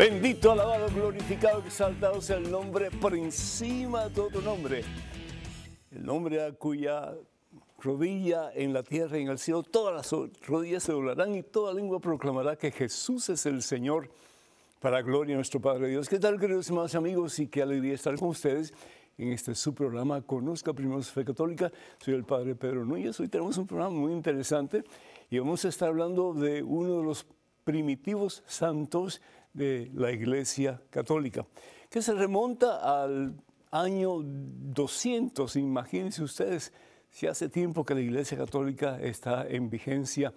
Bendito, alabado, glorificado, exaltado sea el nombre por encima de todo nombre. El nombre a cuya rodilla en la tierra y en el cielo, todas las rodillas se doblarán y toda lengua proclamará que Jesús es el Señor para gloria de nuestro Padre Dios. ¿Qué tal, queridos hermanos amigos? Y qué alegría estar con ustedes en este su programa Conozca Primero su Fe Católica. Soy el Padre Pedro Núñez. Hoy tenemos un programa muy interesante y vamos a estar hablando de uno de los primitivos santos de la Iglesia Católica, que se remonta al año 200, imagínense ustedes, si hace tiempo que la Iglesia Católica está en vigencia,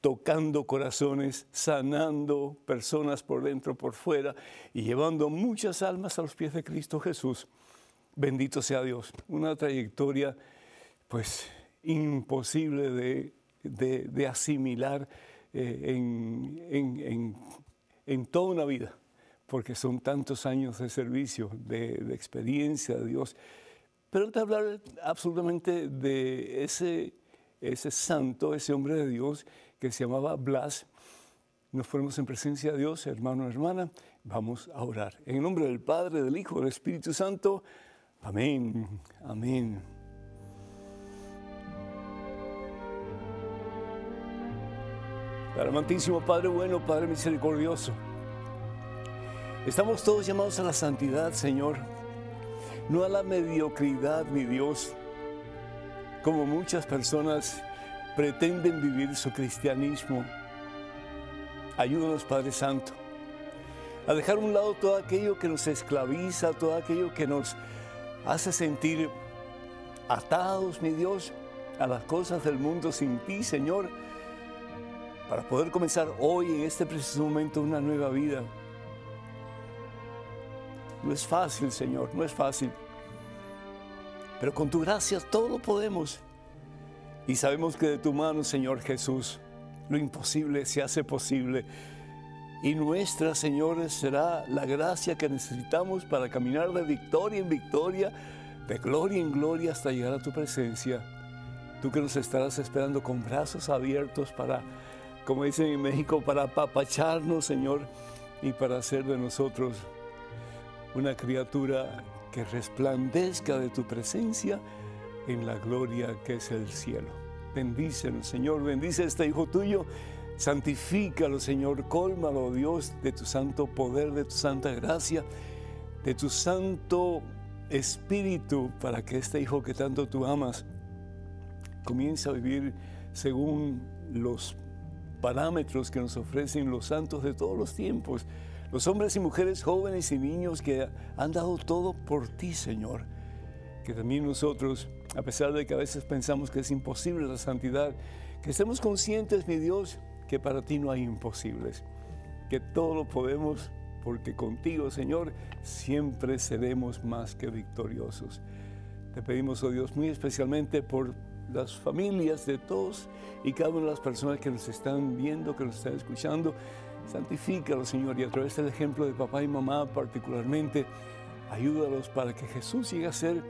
tocando corazones, sanando personas por dentro, por fuera y llevando muchas almas a los pies de Cristo Jesús. Bendito sea Dios. Una trayectoria pues imposible de, asimilar eh, en en toda una vida, porque son tantos años de servicio, de, experiencia de Dios. Pero antes de hablar absolutamente de ese, ese santo, ese hombre de Dios que se llamaba Blas, nos ponemos en presencia de Dios, hermano, hermana, vamos a orar. En el nombre del Padre, del Hijo, del Espíritu Santo. Amén, amén. Amantísimo Padre bueno, Padre misericordioso. Estamos todos llamados a la santidad, Señor, no a la mediocridad, mi Dios, como muchas personas pretenden vivir su cristianismo. Ayúdanos, Padre Santo, a dejar a un lado todo aquello que nos esclaviza, todo aquello que nos hace sentir atados, mi Dios, a las cosas del mundo sin ti, Señor para poder comenzar hoy, en este preciso momento, una nueva vida. No es fácil, Señor, no es fácil. Pero con tu gracia todo lo podemos. Y sabemos que de tu mano, Señor Jesús, lo imposible se hace posible. Y nuestra, Señor, será la gracia que necesitamos para caminar de victoria en victoria, de gloria en gloria hasta llegar a tu presencia. Tú que nos estarás esperando con brazos abiertos para como dicen en México, para apapacharnos, Señor, y para hacer de nosotros una criatura que resplandezca de tu presencia en la gloria que es el cielo. Bendícenos, Señor, bendice a este hijo tuyo, santifícalo, Señor, cólmalo, Dios, de tu santo poder, de tu santa gracia, de tu santo espíritu, para que este hijo que tanto tú amas comience a vivir según los parámetros que nos ofrecen los santos de todos los tiempos, los hombres y mujeres jóvenes y niños que han dado todo por ti, Señor. Que también nosotros, a pesar de que a veces pensamos que es imposible la santidad, que estemos conscientes, mi Dios, que para ti no hay imposibles, que todo lo podemos porque contigo, Señor, siempre seremos más que victoriosos. Te pedimos, oh Dios, muy especialmente por las familias de todos y cada una de las personas que nos están viendo, que nos están escuchando. Santifícalos, Señor, y a través del ejemplo de papá y mamá particularmente, ayúdalos para que Jesús llegue a ser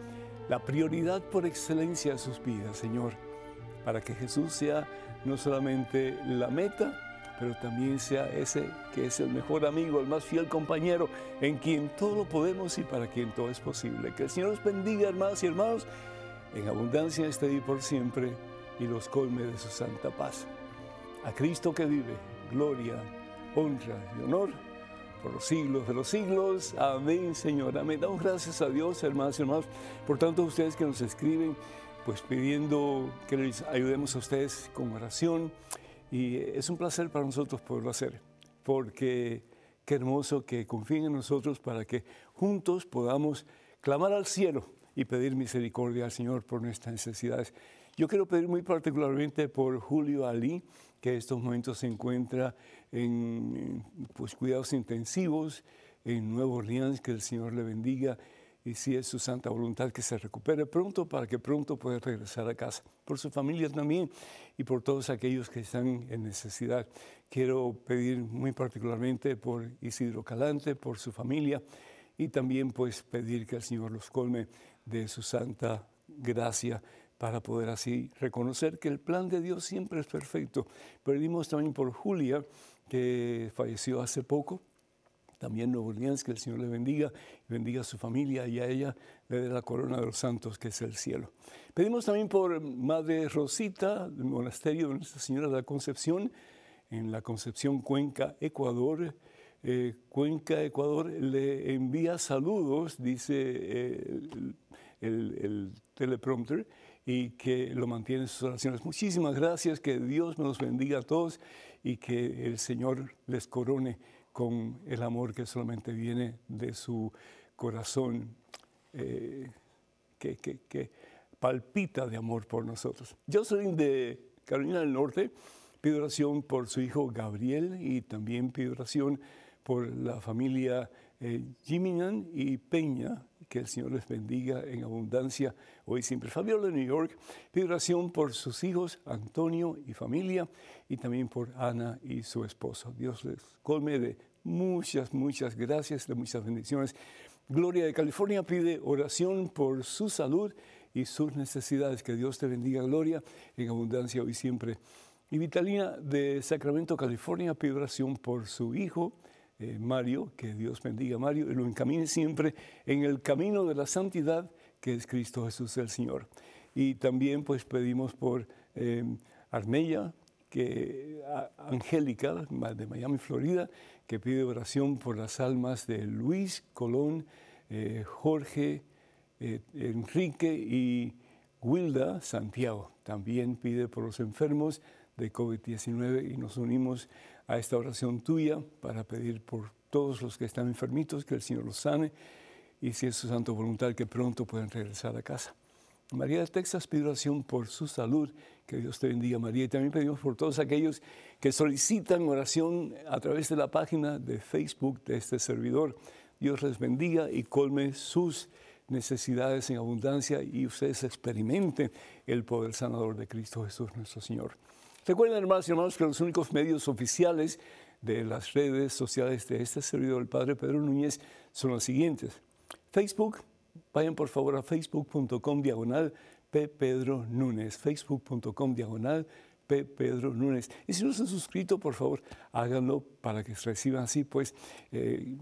la prioridad por excelencia de sus vidas, Señor. Para que Jesús sea no solamente la meta, pero también sea ese que es el mejor amigo, el más fiel compañero, en quien todo lo podemos y para quien todo es posible. Que el Señor los bendiga, hermanos y hermanos en abundancia esté y por siempre y los colme de su santa paz. A Cristo que vive, gloria, honra y honor por los siglos de los siglos. Amén, Señor. Amén. Damos gracias a Dios, hermanos y hermanos, por tanto ustedes que nos escriben, pues pidiendo que les ayudemos a ustedes con oración. Y es un placer para nosotros poderlo hacer, porque qué hermoso que confíen en nosotros para que juntos podamos clamar al cielo y pedir misericordia al Señor por nuestras necesidades. Yo quiero pedir muy particularmente por Julio Ali, que en estos momentos se encuentra en pues, cuidados intensivos en Nuevo Orleans, que el Señor le bendiga y si es su santa voluntad que se recupere pronto para que pronto pueda regresar a casa. Por su familia también y por todos aquellos que están en necesidad. Quiero pedir muy particularmente por Isidro Calante, por su familia y también pues pedir que el Señor los colme de su santa gracia para poder así reconocer que el plan de Dios siempre es perfecto. Pedimos también por Julia, que falleció hace poco, también Nuevo Orleans, que el Señor le bendiga, bendiga a su familia y a ella le la corona de los santos, que es el cielo. Pedimos también por Madre Rosita, del monasterio de Nuestra Señora de la Concepción, en la Concepción Cuenca, Ecuador. Eh, Cuenca, Ecuador, le envía saludos, dice eh, el, el teleprompter, y que lo mantiene en sus oraciones. Muchísimas gracias, que Dios nos bendiga a todos y que el Señor les corone con el amor que solamente viene de su corazón, eh, que, que, palpita de amor por nosotros. Yo soy de Carolina del Norte, pido oración por su hijo Gabriel y también pido oración por la familia eh, y Peña, que el Señor les bendiga en abundancia hoy siempre. Fabiola de New York, pido oración por sus hijos, Antonio y familia, y también por Ana y su esposo. Dios les colme de muchas, muchas gracias, de muchas bendiciones. Gloria de California pide oración por su salud y sus necesidades. Que Dios te bendiga, Gloria, en abundancia hoy siempre. Y Vitalina de Sacramento, California, pide oración por su hijo, eh, Mario, que Dios bendiga a Mario y lo encamine siempre en el camino de la santidad que es Cristo Jesús el Señor. Y también pues pedimos por eh, Armella, que, Angélica, de Miami, Florida, que pide oración por las almas de Luis, Colón, eh, Jorge, Enrique y Wilda Santiago. También pide por los enfermos de COVID-19 y nos unimos a esta oración tuya para pedir por todos los que están enfermitos, que el Señor los sane y si es su santa voluntad que pronto puedan regresar a casa. María de Texas pide oración por su salud, que Dios te bendiga María. Y también pedimos por todos aquellos que solicitan oración a través de la página de Facebook de este servidor. Dios les bendiga y colme sus necesidades en abundancia y ustedes experimenten el poder sanador de Cristo Jesús nuestro Señor. Recuerden, hermanos y hermanos, que los únicos medios oficiales de las redes sociales de este servidor, el Padre Pedro Núñez, son los siguientes. Facebook, vayan por favor a facebook.com diagonal P. Núñez, facebook.com diagonal P. Y si no se han suscrito, por favor, háganlo para que reciban así, pues, eh,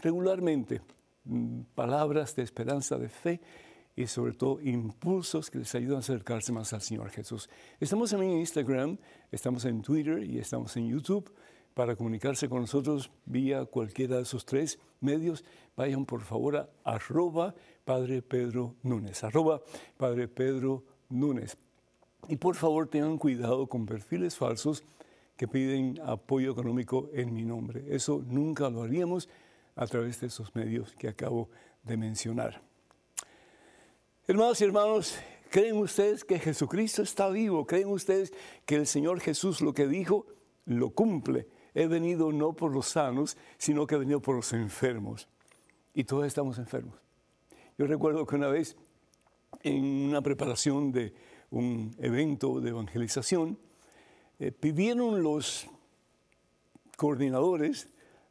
regularmente mm, palabras de esperanza, de fe y sobre todo impulsos que les ayudan a acercarse más al Señor Jesús. Estamos en Instagram, estamos en Twitter y estamos en YouTube. Para comunicarse con nosotros vía cualquiera de esos tres medios, vayan por favor a arroba Padre Pedro Núñez, arroba Padre Pedro Núñez. Y por favor tengan cuidado con perfiles falsos que piden apoyo económico en mi nombre. Eso nunca lo haríamos a través de esos medios que acabo de mencionar. Hermanos y hermanos, ¿creen ustedes que Jesucristo está vivo? ¿Creen ustedes que el Señor Jesús lo que dijo lo cumple? He venido no por los sanos, sino que he venido por los enfermos. Y todos estamos enfermos. Yo recuerdo que una vez en una preparación de un evento de evangelización, eh, pidieron los coordinadores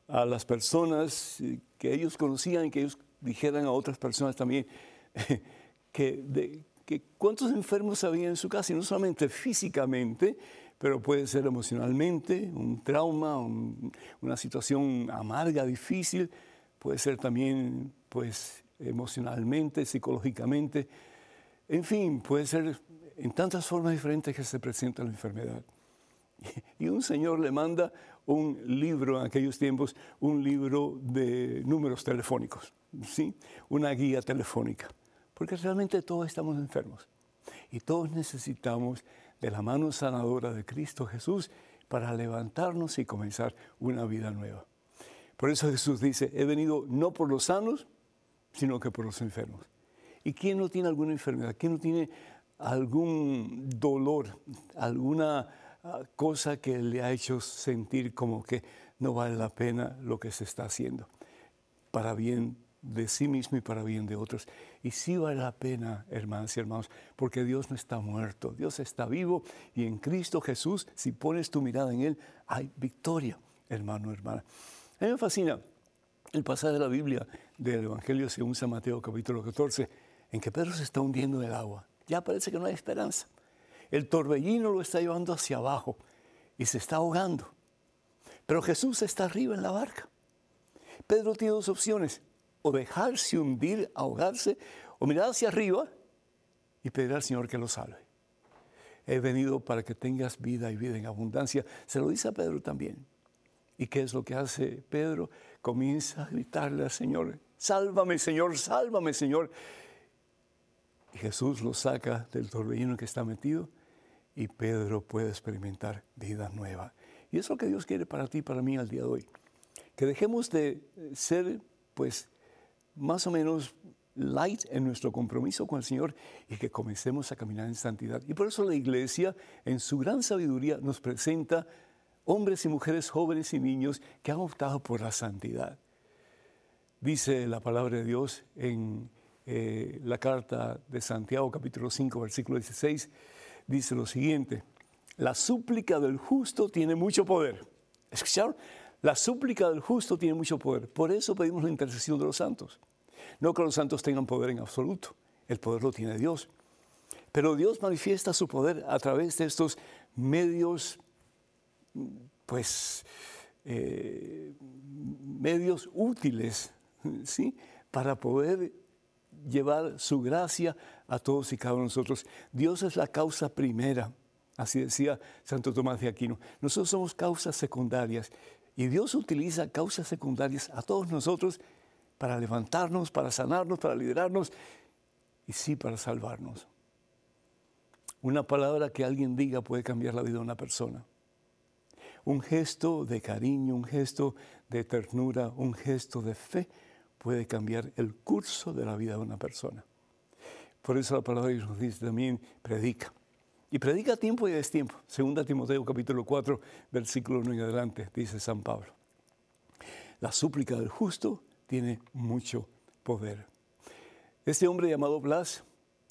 a las personas eh, que ellos conocían que ellos dijeran a otras personas también que, de, cuántos enfermos había en su casa, y no solamente físicamente, pero puede ser emocionalmente, un trauma, una situación amarga, difícil, puede ser también pues emocionalmente, psicológicamente, en fin, puede ser en tantas formas diferentes que se presenta la enfermedad. Y un señor le manda un libro en aquellos tiempos, un libro de números telefónicos, ¿sí? una guía telefónica porque realmente todos estamos enfermos y todos necesitamos de la mano sanadora de Cristo Jesús para levantarnos y comenzar una vida nueva. Por eso Jesús dice, he venido no por los sanos, sino que por los enfermos. ¿Y quién no tiene alguna enfermedad? ¿Quién no tiene algún dolor, alguna ah, cosa que le ha hecho sentir como que no vale la pena lo que se está haciendo? Para bien de sí mismo y para bien de otros. Y sí vale la pena, hermanas y hermanos, porque Dios no está muerto, Dios está vivo y en Cristo Jesús, si pones tu mirada en Él, hay victoria, hermano, hermana. A mí me fascina el pasaje de la Biblia del Evangelio según San Mateo capítulo 14, en que Pedro se está hundiendo en el agua. Ya parece que no hay esperanza. El torbellino lo está llevando hacia abajo y se está ahogando. Pero Jesús está arriba en la barca. Pedro tiene dos opciones o dejarse hundir, ahogarse, o mirar hacia arriba y pedir al Señor que lo salve. He venido para que tengas vida y vida en abundancia. Se lo dice a Pedro también. ¿Y qué es lo que hace Pedro? Comienza a gritarle al Señor, sálvame Señor, sálvame Señor. Y Jesús lo saca del torbellino que está metido y Pedro puede experimentar vida nueva. Y es lo que Dios quiere para ti y para mí al día de hoy. Que dejemos de ser, pues, más o menos light en nuestro compromiso con el Señor y que comencemos a caminar en santidad. Y por eso la iglesia, en su gran sabiduría, nos presenta hombres y mujeres jóvenes y niños que han optado por la santidad. Dice la palabra de Dios en eh, la carta de Santiago capítulo 5 versículo 16, dice lo siguiente, la súplica del justo tiene mucho poder. ¿Escucharon? La súplica del justo tiene mucho poder. Por eso pedimos la intercesión de los santos. No que los santos tengan poder en absoluto, el poder lo tiene Dios. Pero Dios manifiesta su poder a través de estos medios, pues, eh, medios útiles, ¿sí? Para poder llevar su gracia a todos y cada uno de nosotros. Dios es la causa primera, así decía Santo Tomás de Aquino. Nosotros somos causas secundarias y Dios utiliza causas secundarias a todos nosotros para levantarnos, para sanarnos, para liderarnos y sí para salvarnos. Una palabra que alguien diga puede cambiar la vida de una persona. Un gesto de cariño, un gesto de ternura, un gesto de fe puede cambiar el curso de la vida de una persona. Por eso la palabra nos dice también, predica. Y predica a tiempo y a destiempo. Segunda Timoteo capítulo 4, versículo 1 en adelante, dice San Pablo. La súplica del justo tiene mucho poder. Este hombre llamado Blas,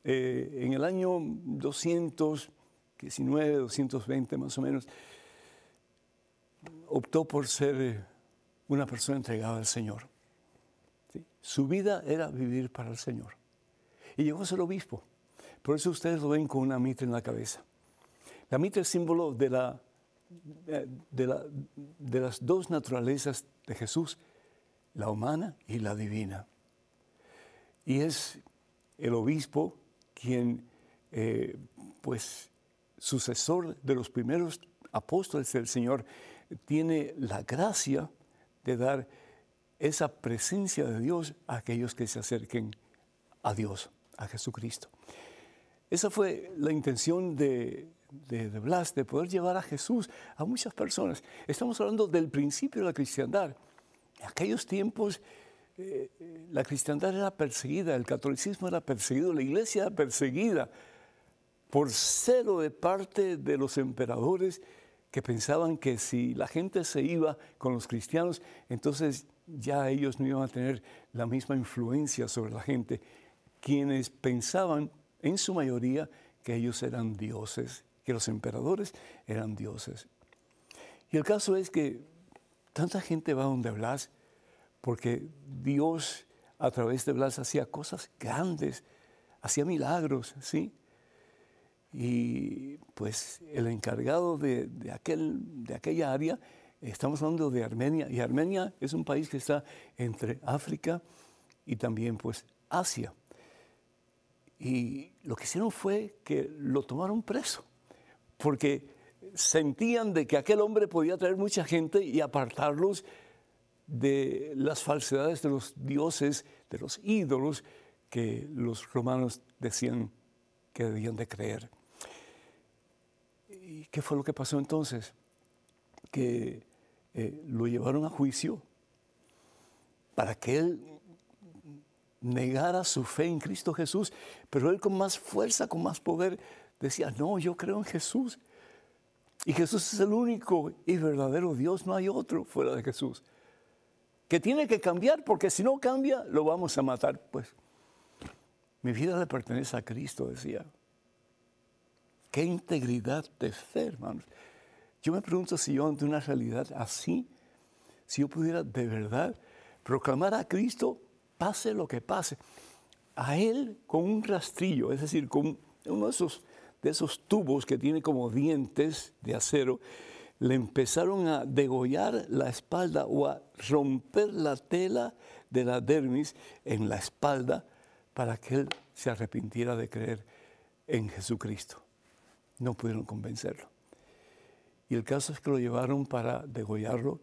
eh, en el año 219, 220 más o menos, optó por ser eh, una persona entregada al Señor. Su vida era vivir para el Señor. Y llegó a ser obispo. Por eso ustedes lo ven con una mitra en la cabeza. La mitra es símbolo de, la, eh, de, de las dos naturalezas de Jesús, la humana y la divina. Y es el obispo quien, eh, pues, sucesor de los primeros apóstoles del Señor, tiene la gracia de dar esa presencia de Dios a aquellos que se acerquen a Dios, a Jesucristo. Esa fue la intención de, de, Blas, de poder llevar a Jesús a muchas personas. Estamos hablando del principio de la cristiandad. En aquellos tiempos eh, la cristiandad era perseguida, el catolicismo era perseguido, la iglesia era perseguida por celo de parte de los emperadores que pensaban que si la gente se iba con los cristianos, entonces ya ellos no iban a tener la misma influencia sobre la gente, quienes pensaban en su mayoría que ellos eran dioses, que los emperadores eran dioses. Y el caso es que tanta gente va donde Blas porque Dios a través de Blas hacía cosas grandes, hacía milagros, ¿sí? Y pues el encargado de, aquel, de aquella área, estamos hablando de Armenia, y Armenia es un país que está entre África y también pues Asia. Y lo que hicieron fue que lo tomaron preso, porque sentían de que aquel hombre podía traer mucha gente y apartarlos de las falsedades de los dioses, de los ídolos que los romanos decían que debían de creer. ¿Y qué fue lo que pasó entonces? Que eh, lo llevaron a juicio para que él negara su fe en Cristo Jesús, pero él con más fuerza, con más poder, decía, no, yo creo en Jesús. Y Jesús es el único y verdadero Dios, no hay otro fuera de Jesús. que tiene que cambiar porque si no cambia lo vamos a matar. Pues mi vida le pertenece a Cristo, decía. Qué integridad de fe, hermanos. Yo me pregunto si yo ante una realidad así, si yo pudiera de verdad proclamar a Cristo, pase lo que pase, a Él con un rastrillo, es decir, con uno de esos, de esos tubos que tiene como dientes de acero, le empezaron a degollar la espalda o a romper la tela de la dermis en la espalda para que él se arrepintiera de creer en Jesucristo. No pudieron convencerlo. Y el caso es que lo llevaron para degollarlo,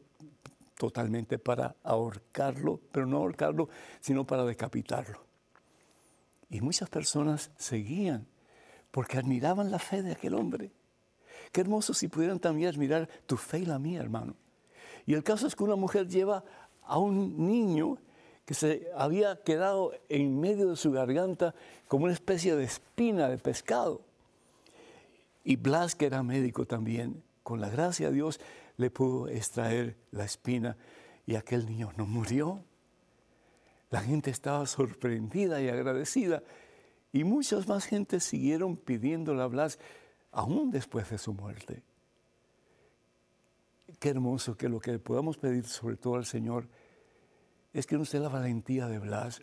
totalmente para ahorcarlo, pero no ahorcarlo, sino para decapitarlo. Y muchas personas seguían porque admiraban la fe de aquel hombre. Qué hermoso si pudieran también admirar tu fe y la mía, hermano. Y el caso es que una mujer lleva a un niño que se había quedado en medio de su garganta como una especie de espina de pescado. Y Blas, que era médico también, con la gracia de Dios, le pudo extraer la espina y aquel niño no murió. La gente estaba sorprendida y agradecida y muchas más gente siguieron pidiéndole a Blas aún después de su muerte. Qué hermoso que lo que podamos pedir sobre todo al Señor es que nos dé la valentía de Blas,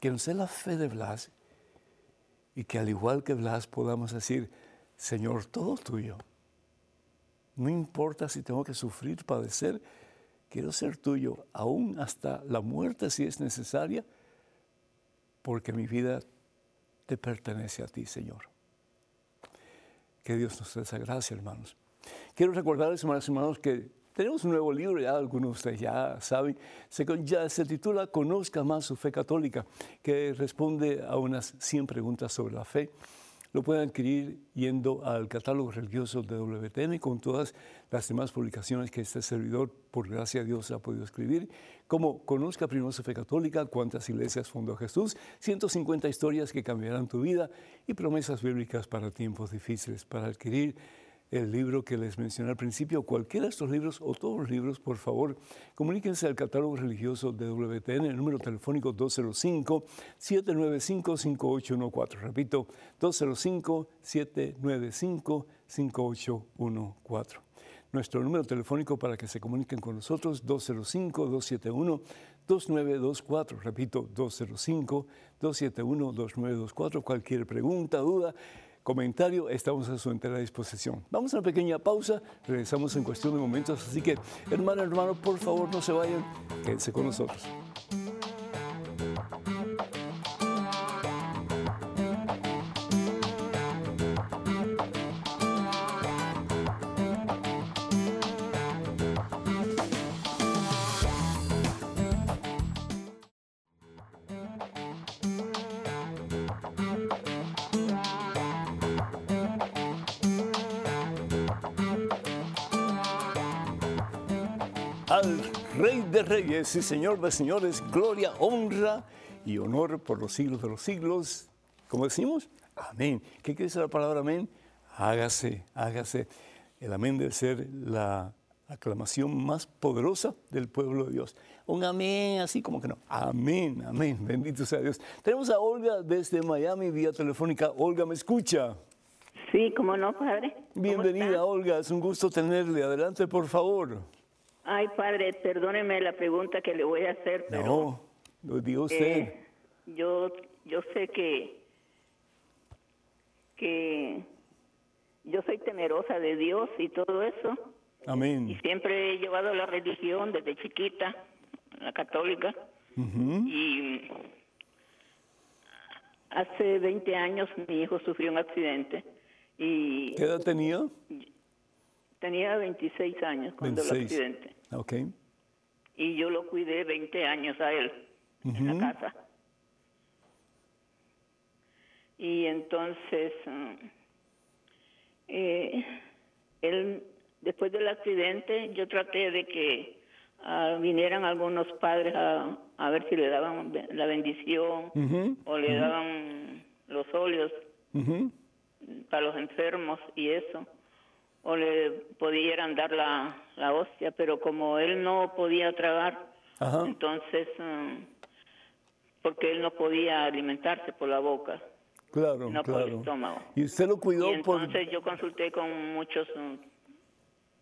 que nos dé la fe de Blas y que al igual que Blas podamos decir, Señor, todo tuyo. No importa si tengo que sufrir, padecer, quiero ser tuyo, aún hasta la muerte si es necesaria, porque mi vida te pertenece a ti, Señor. Que Dios nos dé esa gracia, hermanos. Quiero recordarles, hermanos y hermanos, que tenemos un nuevo libro, ya algunos de ustedes ya saben, se, ya se titula Conozca más su fe católica, que responde a unas 100 preguntas sobre la fe lo pueden adquirir yendo al catálogo religioso de WTN con todas las demás publicaciones que este servidor, por gracia de Dios, ha podido escribir, como Conozca primero su fe católica, cuántas iglesias fundó Jesús, 150 historias que cambiarán tu vida y promesas bíblicas para tiempos difíciles. Para adquirir el libro que les mencioné al principio, cualquiera de estos libros o todos los libros, por favor, comuníquense al catálogo religioso de WTN, el número telefónico 205-795-5814. Repito, 205-795-5814. Nuestro número telefónico para que se comuniquen con nosotros, 205-271-2924. Repito, 205-271-2924. Cualquier pregunta, duda comentario, estamos a su entera disposición. Vamos a una pequeña pausa, regresamos en cuestión de momentos, así que hermano, hermano, por favor no se vayan, quédense con nosotros. Rey de Reyes y Señor de Señores, gloria, honra y honor por los siglos de los siglos. ¿Cómo decimos? Amén. ¿Qué quiere decir la palabra amén? Hágase, hágase. El amén debe ser la aclamación más poderosa del pueblo de Dios. Un amén, así como que no. Amén, amén. Bendito sea Dios. Tenemos a Olga desde Miami vía telefónica. Olga, ¿me escucha? Sí, cómo no, padre. Bienvenida, Olga. Es un gusto tenerle. Adelante, por favor. Ay, padre, perdóneme la pregunta que le voy a hacer, pero... No, lo usted. Eh, yo, yo sé que, que yo soy temerosa de Dios y todo eso. Amén. Y siempre he llevado la religión desde chiquita, la católica. Y hace 20 años mi hijo sufrió un accidente. Y ¿Qué edad tenía? Tenía 26 años cuando el accidente. Ok. Y yo lo cuidé 20 años a él en la casa. Y entonces, eh, él, después del accidente, yo traté de que ah, vinieran algunos padres a, a, ver si le daban la bendición o le daban los óleos para los enfermos y eso o le pudieran dar la, la hostia, pero como él no podía tragar, Entonces, mm, porque él no podía alimentarse por la boca. Claro, no claro. por el estómago. Y usted lo cuidó y entonces yo consulté con muchos mm,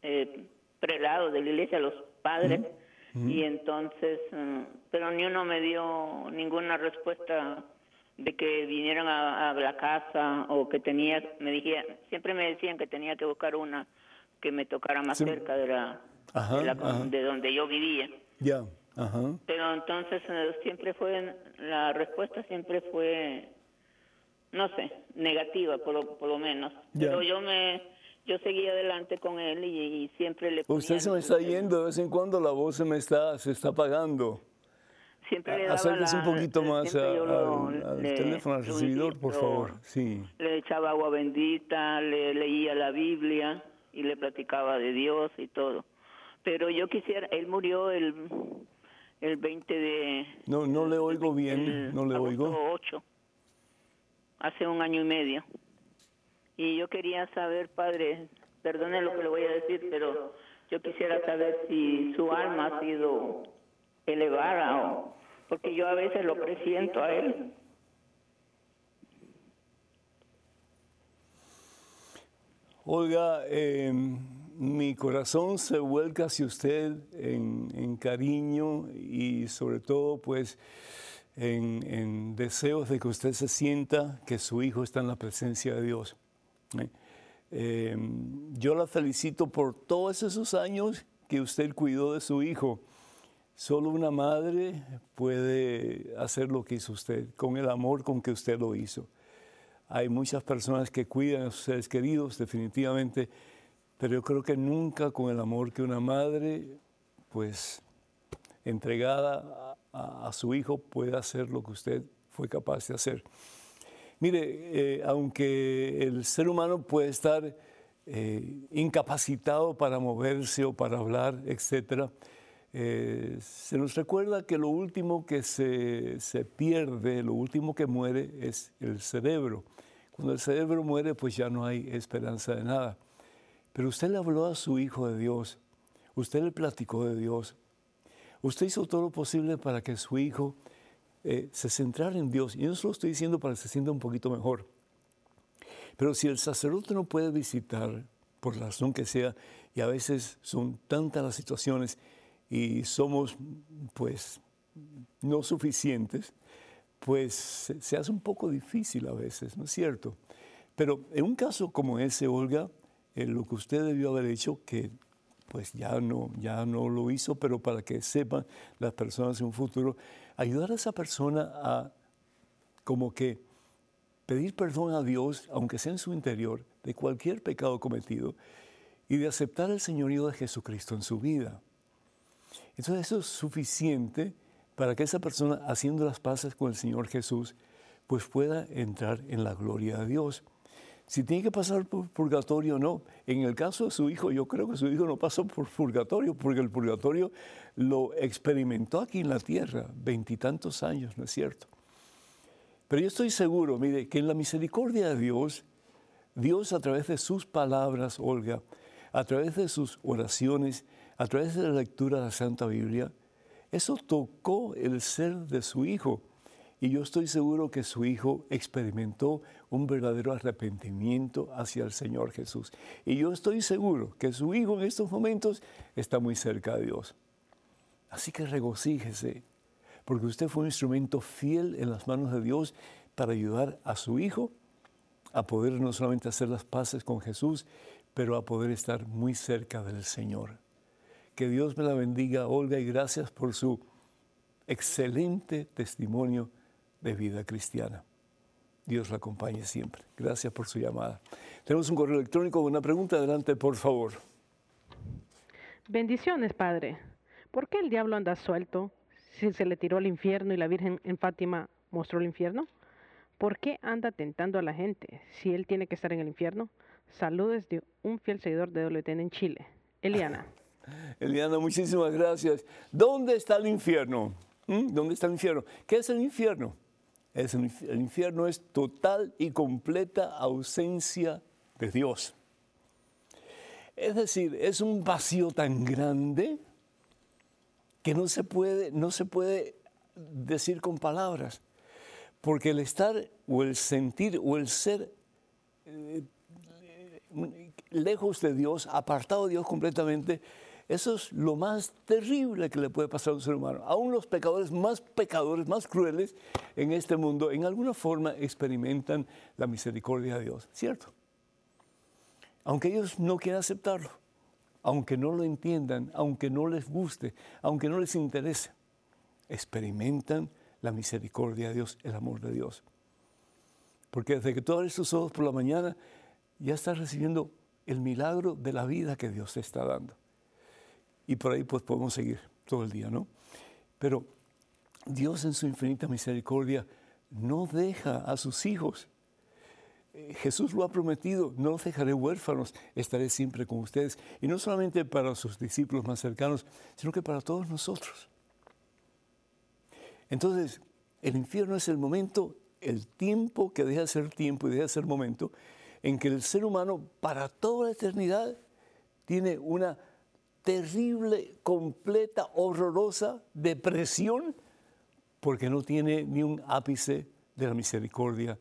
eh, prelados de la iglesia, los padres, y entonces, pero ni uno me dio ninguna respuesta de que vinieran a, la casa o que tenía, me dijeron, siempre me decían que tenía que buscar una que me tocara más cerca de la, de, donde yo vivía. Ya. Pero entonces eh, siempre fue, la respuesta siempre fue, no sé, negativa por lo, por lo menos. Pero yo me, yo seguí adelante con él y, siempre le Usted se me está yendo, de vez en cuando la voz se me está, se está apagando. Siempre le daba Acérquese un poquito más al, teléfono, al recibidor, por favor. Sí. Le echaba agua bendita, le leía la Biblia y le platicaba de Dios y todo. Pero yo quisiera, él murió el, el 20 de... No, no le oigo bien, no le oigo. 8, hace un año y medio. Y yo quería saber, padre, perdone lo que le voy a decir, pero yo quisiera saber si su alma ha sido elevada o porque yo a veces lo presiento a él. Oiga, em, mi corazón se vuelca hacia usted en, cariño y sobre todo pues en, en, deseos de que usted se sienta que su hijo está en la presencia de Dios. ¿eh? Em, yo la felicito por todos esos años que usted cuidó de su hijo. Solo una madre puede hacer lo que hizo usted, con el amor con que usted lo hizo. Hay muchas personas que cuidan a sus seres queridos, definitivamente, pero yo creo que nunca con el amor que una madre, pues, entregada a, su hijo, puede hacer lo que usted fue capaz de hacer. Mire, eh, aunque el ser humano puede estar eh, incapacitado para moverse o para hablar, etcétera, eh, se nos recuerda que lo último que se, se, pierde, lo último que muere es el cerebro. Cuando el cerebro muere, pues ya no hay esperanza de nada. Pero usted le habló a su hijo de Dios, usted le platicó de Dios, usted hizo todo lo posible para que su hijo eh, se centrar en Dios. Y yo se lo estoy diciendo para que se sienta un poquito mejor. Pero si el sacerdote no puede visitar, por la razón que sea, y a veces son tantas las situaciones y somos pues no suficientes, pues se, hace un poco difícil a veces, ¿no es cierto? Pero en un caso como ese, Olga, eh, lo que usted debió haber hecho, que pues ya no, ya no lo hizo, pero para que sepan las personas en un futuro, ayudar a esa persona a como que pedir perdón a Dios, aunque sea en su interior, de cualquier pecado cometido y de aceptar el señorío de Jesucristo en su vida. Entonces eso es suficiente para que esa persona, haciendo las paces con el Señor Jesús, pues pueda entrar en la gloria de Dios. Si tiene que pasar por purgatorio o no, en el caso de su hijo, yo creo que su hijo no pasó por purgatorio, porque el purgatorio lo experimentó aquí en la tierra, veintitantos años, ¿no es cierto? Pero yo estoy seguro, mire, que en la misericordia de Dios, Dios a través de sus palabras, Olga, a través de sus oraciones, a través de la lectura de la Santa Biblia, eso tocó el ser de su hijo. Y yo estoy seguro que su hijo experimentó un verdadero arrepentimiento hacia el Señor Jesús. Y yo estoy seguro que su hijo en estos momentos está muy cerca de Dios. Así que regocíjese, porque usted fue un instrumento fiel en las manos de Dios para ayudar a su hijo a poder no solamente hacer las paces con Jesús, pero a poder estar muy cerca del Señor. Que Dios me la bendiga, Olga, y gracias por su excelente testimonio de vida cristiana. Dios la acompañe siempre. Gracias por su llamada. Tenemos un correo electrónico con una pregunta. Adelante, por favor. Bendiciones, Padre. ¿Por qué el diablo anda suelto si se le tiró al infierno y la Virgen en Fátima mostró el infierno? ¿Por qué anda tentando a la gente si él tiene que estar en el infierno? Saludos de un fiel seguidor de WTN en Chile. Eliana. Eliana, muchísimas gracias. ¿Dónde está el infierno? ¿Mm? ¿Dónde está el infierno? ¿Qué es el infierno? el infierno es total y completa ausencia de Dios. Es decir, es un vacío tan grande que no se puede, no se puede decir con palabras, porque el estar o el sentir o el ser eh, lejos de Dios, apartado de Dios completamente, eso es lo más terrible que le puede pasar a un ser humano. Aún los pecadores más pecadores, más crueles en este mundo, en alguna forma experimentan la misericordia de Dios, ¿cierto? Aunque ellos no quieran aceptarlo, aunque no lo entiendan, aunque no les guste, aunque no les interese, experimentan la misericordia de Dios, el amor de Dios. Porque desde que tú abres tus ojos por la mañana, ya estás recibiendo el milagro de la vida que Dios te está dando. Y por ahí pues podemos seguir todo el día, ¿no? Pero Dios en su infinita misericordia no deja a sus hijos. Eh, Jesús lo ha prometido, no los dejaré huérfanos, estaré siempre con ustedes. Y no solamente para sus discípulos más cercanos, sino que para todos nosotros. Entonces, el infierno es el momento, el tiempo que deja de ser tiempo y deja de ser momento, en que el ser humano para toda la eternidad tiene una terrible, completa, horrorosa depresión porque no tiene ni un ápice de la misericordia,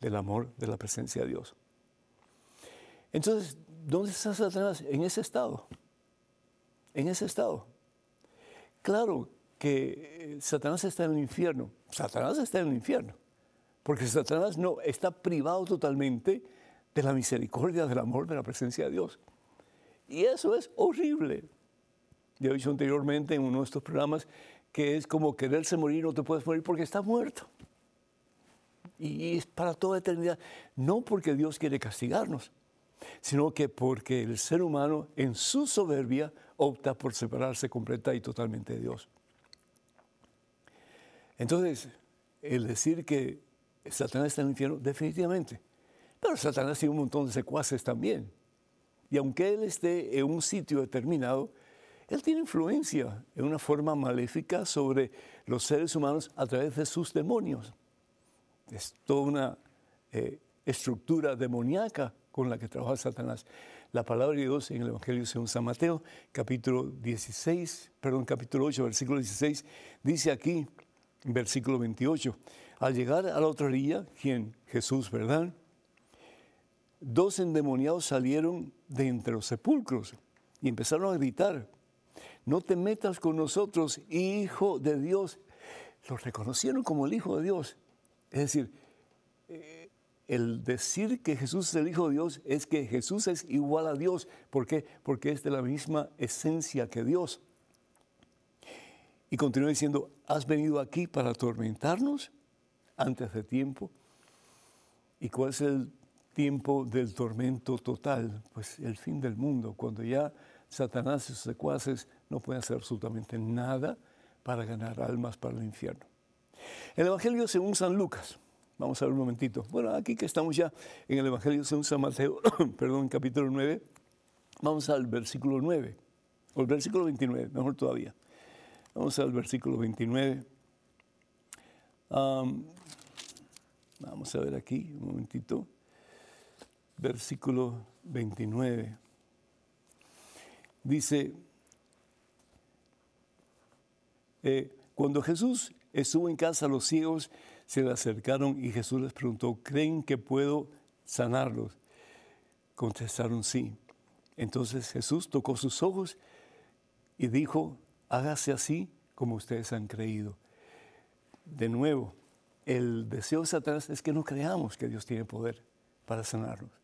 del amor, de la presencia de Dios. Entonces, ¿dónde está Satanás? En ese estado. En ese estado. Claro que eh, Satanás está en el infierno. Satanás está en el infierno. Porque Satanás no está privado totalmente de la misericordia, del amor, de la presencia de Dios. Y eso es horrible. Ya he dicho anteriormente en uno de estos programas que es como quererse morir, no te puedes morir porque estás muerto. Y es para toda eternidad. No porque Dios quiere castigarnos, sino que porque el ser humano en su soberbia opta por separarse completa y totalmente de Dios. Entonces, el decir que Satanás está en el infierno, definitivamente. Pero Satanás tiene un montón de secuaces también. Y aunque él esté en un sitio determinado, él tiene influencia en una forma maléfica sobre los seres humanos a través de sus demonios. Es toda una eh, estructura demoníaca con la que trabaja Satanás. La palabra de Dios en el Evangelio según San Mateo, capítulo 16, perdón, capítulo 8, versículo 16, dice aquí, versículo 28, al llegar a la otra orilla, quien Jesús, ¿verdad? Dos endemoniados salieron de entre los sepulcros y empezaron a gritar, no te metas con nosotros, hijo de Dios. Los reconocieron como el hijo de Dios. Es decir, eh, el decir que Jesús es el hijo de Dios es que Jesús es igual a Dios. ¿Por qué? Porque es de la misma esencia que Dios. Y continúa diciendo, ¿has venido aquí para atormentarnos antes de tiempo? ¿Y cuál es el tiempo del tormento total, pues el fin del mundo, cuando ya Satanás y sus secuaces no pueden hacer absolutamente nada para ganar almas para el infierno. El Evangelio según San Lucas, vamos a ver un momentito. Bueno, aquí que estamos ya en el Evangelio según San Mateo, perdón, capítulo 9, vamos al versículo 9, o el versículo 29, mejor todavía. Vamos al versículo 29. vamos a ver aquí, un momentito versículo 29. Dice, eh, cuando Jesús estuvo en casa, los ciegos se le acercaron y Jesús les preguntó, ¿creen que puedo sanarlos? Contestaron sí. Entonces Jesús tocó sus ojos y dijo, hágase así como ustedes han creído. De nuevo, el deseo de Satanás es que no creamos que Dios tiene poder para sanarnos.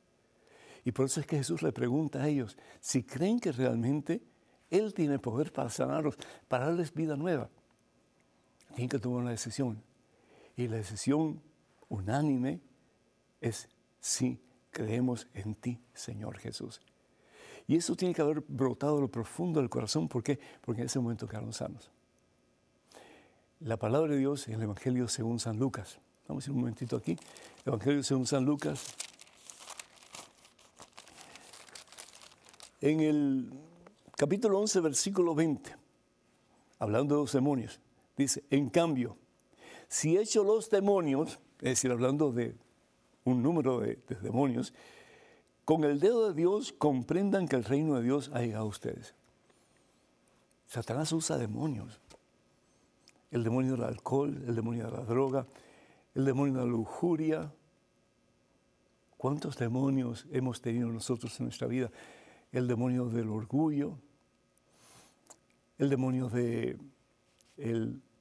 Y por eso es que Jesús le pregunta a ellos si creen que realmente Él tiene poder para sanarlos, para darles vida nueva. Tienen que tomar una decisión. Y la decisión unánime es sí, creemos en ti, Señor Jesús. Y eso tiene que haber brotado lo profundo del corazón. ¿Por qué? Porque en ese momento quedaron sanos. La palabra de Dios en el Evangelio según San Lucas. Vamos a ir un momentito aquí. Evangelio según San Lucas, en el capítulo 11, versículo 20, hablando de los demonios, dice, en cambio, si hecho los demonios, es decir, hablando de un número de, de demonios, con el dedo de Dios comprendan que el reino de Dios ha llegado a ustedes. Satanás usa demonios. El demonio del alcohol, el demonio de la droga, el demonio de la lujuria. ¿Cuántos demonios hemos tenido nosotros en nuestra vida? El demonio del orgullo, el demonio de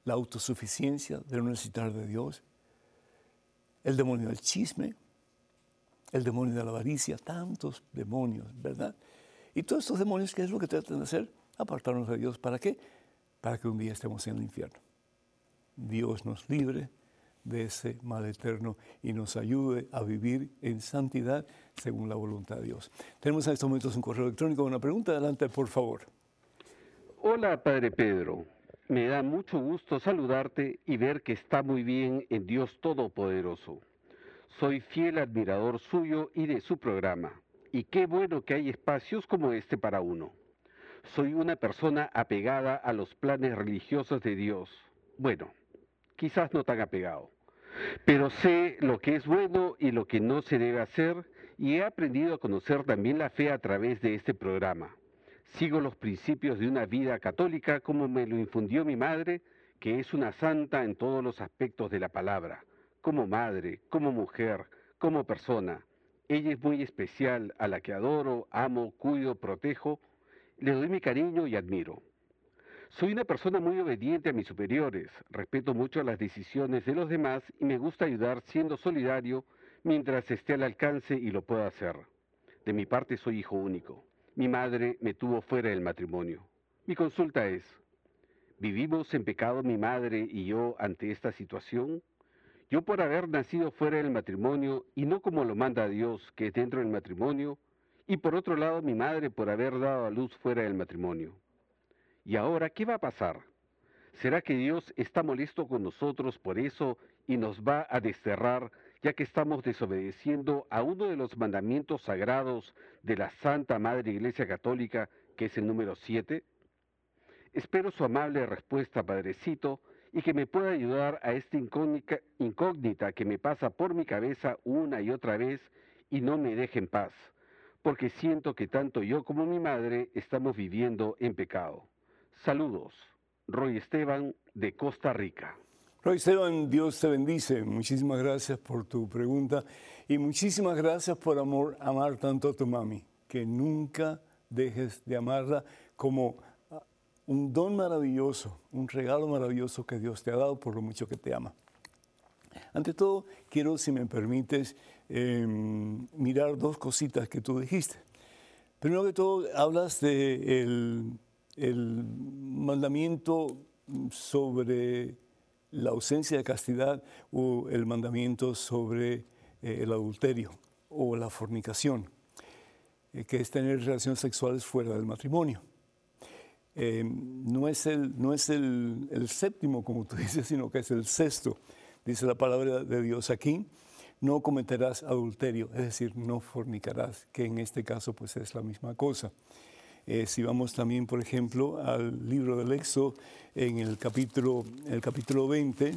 la autosuficiencia, de no necesitar de Dios, el demonio del chisme, el demonio de la avaricia, tantos demonios, ¿verdad? Y todos estos demonios, ¿qué es lo que tratan de hacer? Apartarnos de Dios. ¿Para qué? Para que un día estemos en el infierno. Dios nos libre de ese mal eterno y nos ayude a vivir en santidad según la voluntad de Dios. Tenemos en estos momentos un correo electrónico. Una pregunta, adelante, por favor. Hola, Padre Pedro. Me da mucho gusto saludarte y ver que está muy bien en Dios Todopoderoso. Soy fiel admirador suyo y de su programa. Y qué bueno que hay espacios como este para uno. Soy una persona apegada a los planes religiosos de Dios. Bueno, quizás no tan apegado. Pero sé lo que es bueno y lo que no se debe hacer y he aprendido a conocer también la fe a través de este programa. Sigo los principios de una vida católica como me lo infundió mi madre, que es una santa en todos los aspectos de la palabra, como madre, como mujer, como persona. Ella es muy especial, a la que adoro, amo, cuido, protejo, le doy mi cariño y admiro. Soy una persona muy obediente a mis superiores, respeto mucho las decisiones de los demás y me gusta ayudar siendo solidario mientras esté al alcance y lo pueda hacer. De mi parte soy hijo único. Mi madre me tuvo fuera del matrimonio. Mi consulta es, ¿vivimos en pecado mi madre y yo ante esta situación? Yo por haber nacido fuera del matrimonio y no como lo manda Dios, que es dentro del matrimonio, y por otro lado mi madre por haber dado a luz fuera del matrimonio. ¿Y ahora qué va a pasar? ¿Será que Dios está molesto con nosotros por eso y nos va a desterrar ya que estamos desobedeciendo a uno de los mandamientos sagrados de la Santa Madre Iglesia Católica, que es el número 7? Espero su amable respuesta, Padrecito, y que me pueda ayudar a esta incógnita que me pasa por mi cabeza una y otra vez y no me deje en paz, porque siento que tanto yo como mi madre estamos viviendo en pecado. Saludos. Roy Esteban, de Costa Rica. Roy Esteban, Dios te bendice. Muchísimas gracias por tu pregunta y muchísimas gracias por amor, amar tanto a tu mami. Que nunca dejes de amarla como ah, un don maravilloso, un regalo maravilloso que Dios te ha dado por lo mucho que te ama. Ante todo, quiero, si me permites, em, mirar dos cositas que tú dijiste. Primero que todo, hablas de mandamiento sobre la ausencia de castidad o el mandamiento sobre eh, el adulterio o la fornicación, eh, que es tener relaciones sexuales fuera del matrimonio. Eh, no es, el, no es el, el, séptimo, como tú dices, sino que es el sexto. Dice la palabra de Dios aquí, no cometerás adulterio, es decir, no fornicarás, que en este caso pues es la misma cosa. Eh, si vamos también, por ejemplo, al libro del Éxodo, en el capítulo, el capítulo 20,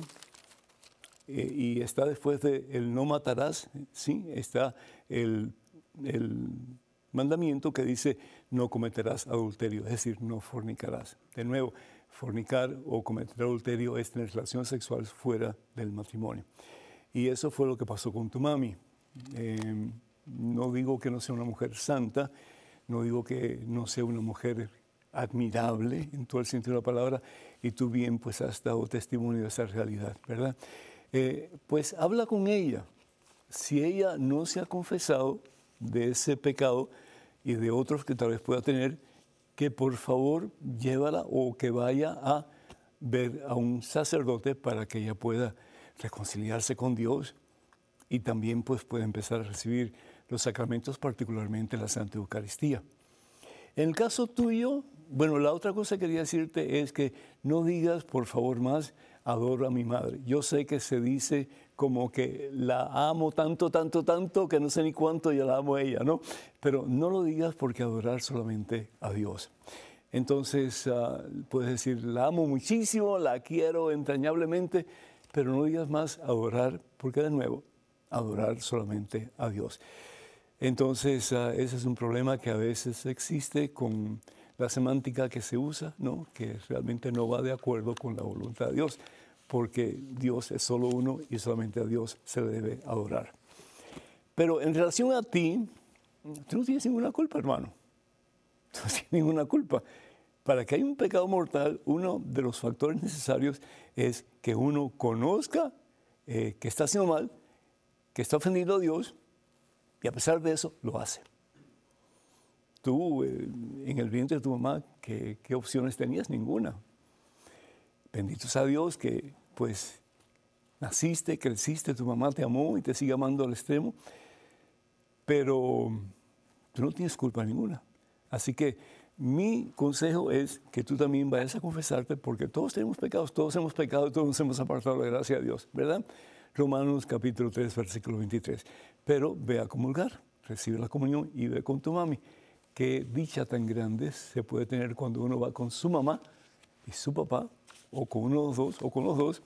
eh, y está después de el no matarás, ¿sí? está el, el mandamiento que dice no cometerás adulterio, es decir, no fornicarás. De nuevo, fornicar o cometer adulterio es tener relaciones sexuales fuera del matrimonio. Y eso fue lo que pasó con tu mami. Eh, no digo que no sea una mujer santa, no digo que no sea una mujer admirable en todo el sentido de la palabra, y tú bien pues has dado testimonio de esa realidad, ¿verdad? Eh, pues habla con ella. Si ella no se ha confesado de ese pecado y de otros que tal vez pueda tener, que por favor llévala o que vaya a ver a un sacerdote para que ella pueda reconciliarse con Dios y también pues pueda empezar a recibir los sacramentos, particularmente la Santa Eucaristía. En el caso tuyo, bueno, la otra cosa que quería decirte es que no digas, por favor, más, adoro a mi madre. Yo sé que se dice como que la amo tanto, tanto, tanto, que no sé ni cuánto ya la amo a ella, ¿no? Pero no lo digas porque adorar solamente a Dios. Entonces, ah, puedes decir, la amo muchísimo, la quiero entrañablemente, pero no digas más adorar, porque de nuevo, adorar solamente a Dios. Entonces, ah, ese es un problema que a veces existe con la semántica que se usa, ¿no? que realmente no va de acuerdo con la voluntad de Dios, porque Dios es solo uno y solamente a Dios se le debe adorar. Pero en relación a ti, tú no tienes ninguna culpa, hermano. Tú no tienes ninguna culpa. Para que haya un pecado mortal, uno de los factores necesarios es que uno conozca eh, que está haciendo mal, que está ofendiendo a Dios, y a pesar de eso lo hace. Tú, eh, en el vientre de tu mamá, ¿qué, ¿qué, opciones tenías? Ninguna. Bendito sea Dios que, pues, naciste, creciste, tu mamá te amó y te sigue amando al extremo, pero tú no tienes culpa ninguna. Así que mi consejo es que tú también vayas a confesarte porque todos tenemos pecados, todos hemos pecado, todos nos hemos apartado de la gracia de Dios, ¿verdad? Romanos capítulo 3, versículo 23. Pero ve a comulgar, recibe la comunión y ve con tu mami. Qué dicha tan grande se puede tener cuando uno va con su mamá y su papá, o con uno de los dos, o con los dos,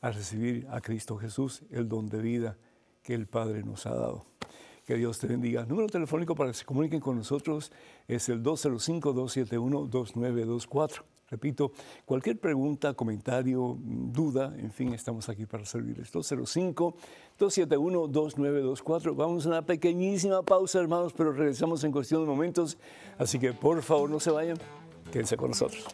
a recibir a Cristo Jesús, el don de vida que el Padre nos ha dado. Que Dios te bendiga. Número telefónico para que se comuniquen con nosotros es el 205-271-2924. Repito, cualquier pregunta, comentario, duda, en fin, estamos aquí para servirles. 205-271-2924. Vamos a una pequeñísima pausa, hermanos, pero regresamos en cuestión de momentos. Así que por favor no se vayan, quédense con nosotros.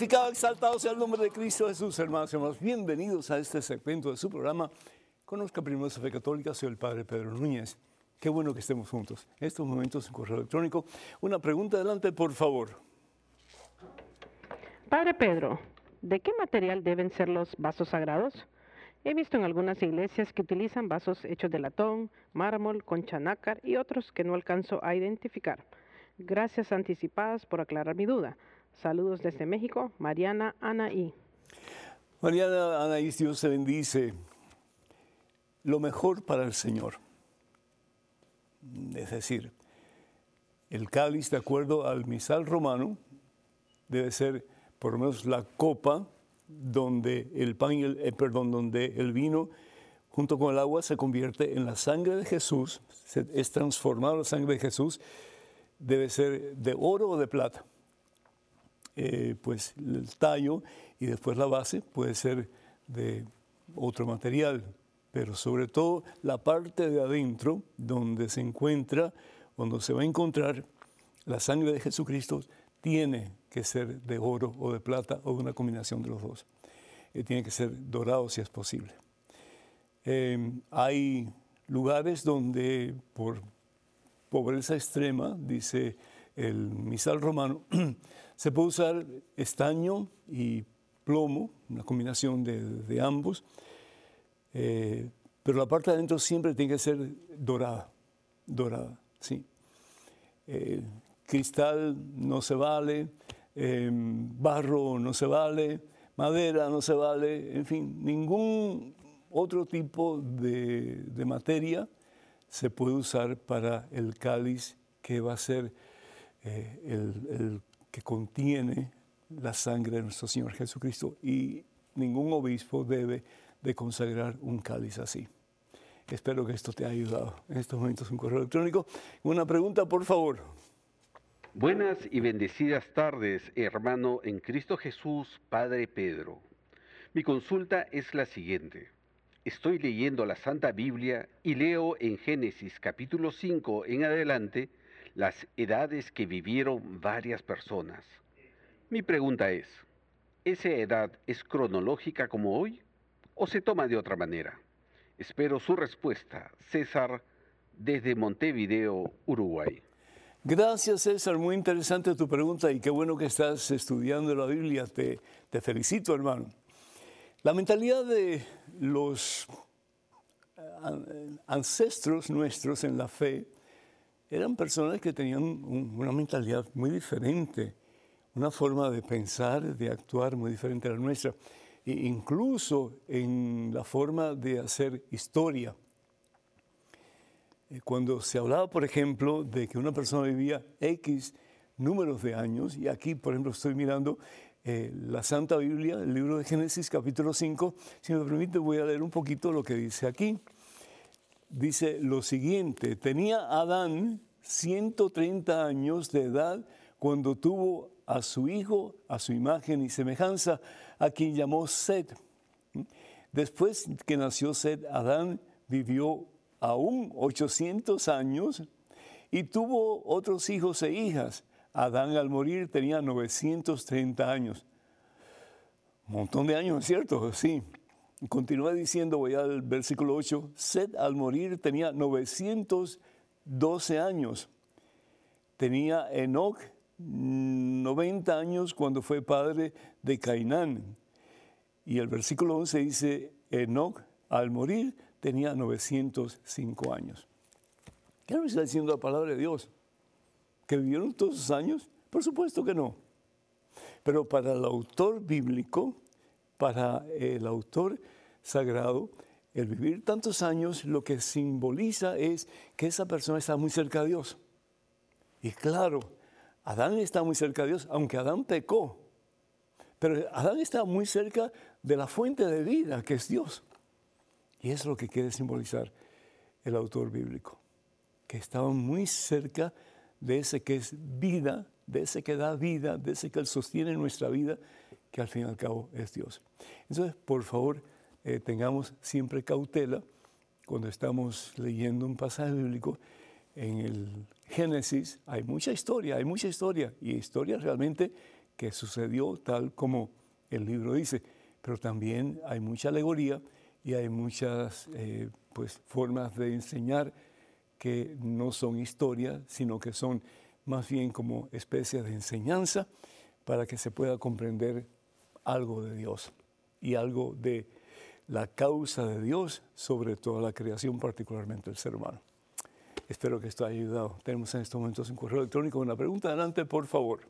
Glorificado, exaltado el nombre de Cristo Jesús, hermanos y hermanos. Bienvenidos a este segmento de su programa. Conozca primero su fe católica, soy el Padre Pedro Núñez. Qué bueno que estemos juntos. En estos momentos, en correo electrónico. Una pregunta adelante, por favor. Padre Pedro, ¿de qué material deben ser los vasos sagrados? He visto en algunas iglesias que utilizan vasos hechos de latón, mármol, concha nácar y otros que no alcanzo a identificar. Gracias anticipadas por aclarar mi duda. Saludos desde México, Mariana Anaí. Mariana Anaí, Dios se bendice. Lo mejor para el Señor. Es decir, el cáliz, de acuerdo al misal romano, debe ser por lo menos la copa donde el pan y el, eh, perdón, donde el vino junto con el agua se convierte en la sangre de Jesús, es transformado la sangre de Jesús, debe ser de oro o de plata. Eh, pues el tallo y después la base puede ser de otro material, pero sobre todo la parte de adentro donde se encuentra, donde se va a encontrar la sangre de Jesucristo, tiene que ser de oro o de plata o una combinación de los dos. Eh, tiene que ser dorado si es posible. Eh, hay lugares donde por pobreza extrema, dice el misal romano, se puede usar estaño y plomo, una combinación de, ambos, eh, pero la parte de adentro siempre tiene que ser dorada, dorada, sí. Eh, cristal no se vale, em, barro no se vale, madera no se vale, en fin, ningún otro tipo de, materia se puede usar para el cáliz que va a ser eh, el, que contiene la sangre de nuestro Señor Jesucristo y ningún obispo debe de consagrar un cáliz así. Espero que esto te haya ayudado. En estos momentos un correo electrónico. Una pregunta, por favor. Buenas y bendecidas tardes, hermano en Cristo Jesús, Padre Pedro. Mi consulta es la siguiente. Estoy leyendo la Santa Biblia y leo en Génesis capítulo 5 en adelante las edades que vivieron varias personas. Mi pregunta es, ¿esa edad es cronológica como hoy o se toma de otra manera? Espero su respuesta, César, desde Montevideo, Uruguay. Gracias César, muy interesante tu pregunta y qué bueno que estás estudiando la Biblia. Te, te felicito hermano. La mentalidad de los eh, ancestros nuestros en la fe eran personas que tenían una mentalidad muy diferente, una forma de pensar, de actuar muy diferente a la nuestra. e incluso en la forma de hacer historia. Eh, cuando se hablaba, por ejemplo, de que una persona vivía X números de años, y aquí, por ejemplo, estoy mirando eh, la Santa Biblia, el libro de Génesis capítulo 5, si me permite voy a leer un poquito lo que dice aquí. Dice lo siguiente, tenía Adán 130 años de edad cuando tuvo a su hijo, a su imagen y semejanza, a quien llamó Sed. Después que nació Sed, Adán vivió aún 800 años y tuvo otros hijos e hijas. Adán al morir tenía 930 años. Un montón de años, ¿es cierto? Sí. Continúa diciendo, voy al versículo 8, Sed al morir tenía 912 años. Tenía Enoch 90 años cuando fue padre de Cainán. Y el versículo 11 dice, Enoch al morir tenía 905 años. ¿Qué nos está diciendo la palabra de Dios? ¿Que vivieron todos esos años? Por supuesto que no. Pero para el autor bíblico, para el autor sagrado, el vivir tantos años lo que simboliza es que esa persona está muy cerca de Dios. Y claro, Adán está muy cerca de Dios, aunque Adán pecó. Pero Adán está muy cerca de la fuente de vida, que es Dios. Y es lo que quiere simbolizar el autor bíblico, que estaba muy cerca de ese que es vida, de ese que da vida, de ese que sostiene nuestra vida, que al fin y al cabo es Dios. Entonces, por favor, eh, tengamos siempre cautela cuando estamos leyendo un pasaje bíblico. En el Génesis hay mucha historia, hay mucha historia, y historia realmente que sucedió tal como el libro dice, pero también hay mucha alegoría y hay muchas eh, pues, formas de enseñar que no son historia, sino que son más bien como especies de enseñanza para que se pueda comprender algo de Dios y algo de la causa de Dios sobre toda la creación, particularmente el ser humano. Espero que esto haya ayudado. Tenemos en estos momentos un correo electrónico. Una pregunta, adelante, por favor.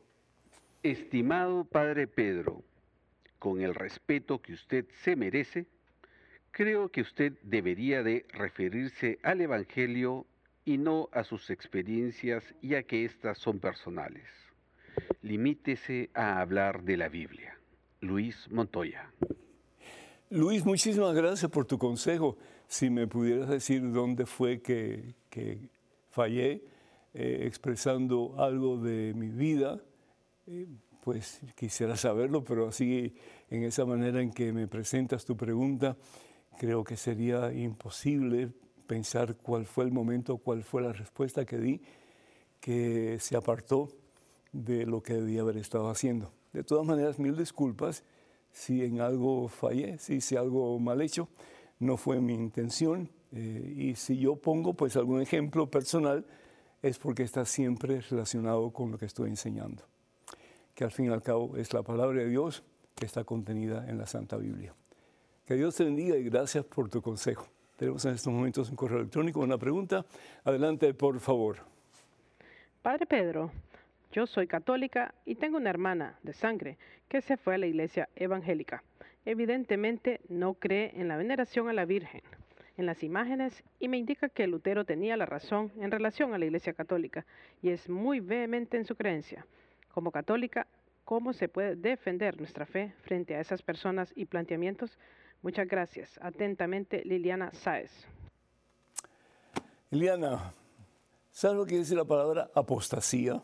Estimado Padre Pedro, con el respeto que usted se merece, creo que usted debería de referirse al Evangelio y no a sus experiencias, ya que éstas son personales. Limítese a hablar de la Biblia. Luis Montoya. Luis, muchísimas gracias por tu consejo. Si me pudieras decir dónde fue que, fallé eh, expresando algo de mi vida, eh, pues quisiera saberlo, pero así en esa manera en que me presentas tu pregunta, creo que sería imposible pensar cuál fue el momento, cuál fue la respuesta que di, que se apartó de lo que debía haber estado haciendo. De todas maneras, mil disculpas si en algo fallé, si hice algo mal hecho, no fue mi intención. Eh, y si yo pongo pues algún ejemplo personal, es porque está siempre relacionado con lo que estoy enseñando, que al fin y al cabo es la palabra de Dios que está contenida en la Santa Biblia. Que Dios te bendiga y gracias por tu consejo. Tenemos en estos momentos un correo electrónico, una pregunta. Adelante, por favor. Padre Pedro, yo soy católica y tengo una hermana de sangre que se fue a la iglesia evangélica. Evidentemente no cree en la veneración a la Virgen, en las imágenes y me indica que Lutero tenía la razón en relación a la iglesia católica y es muy vehemente en su creencia. Como católica, ¿cómo se puede defender nuestra fe frente a esas personas y planteamientos? Muchas gracias. Atentamente, Liliana Sáez. Liliana, ¿sabes lo que dice la palabra apostasía?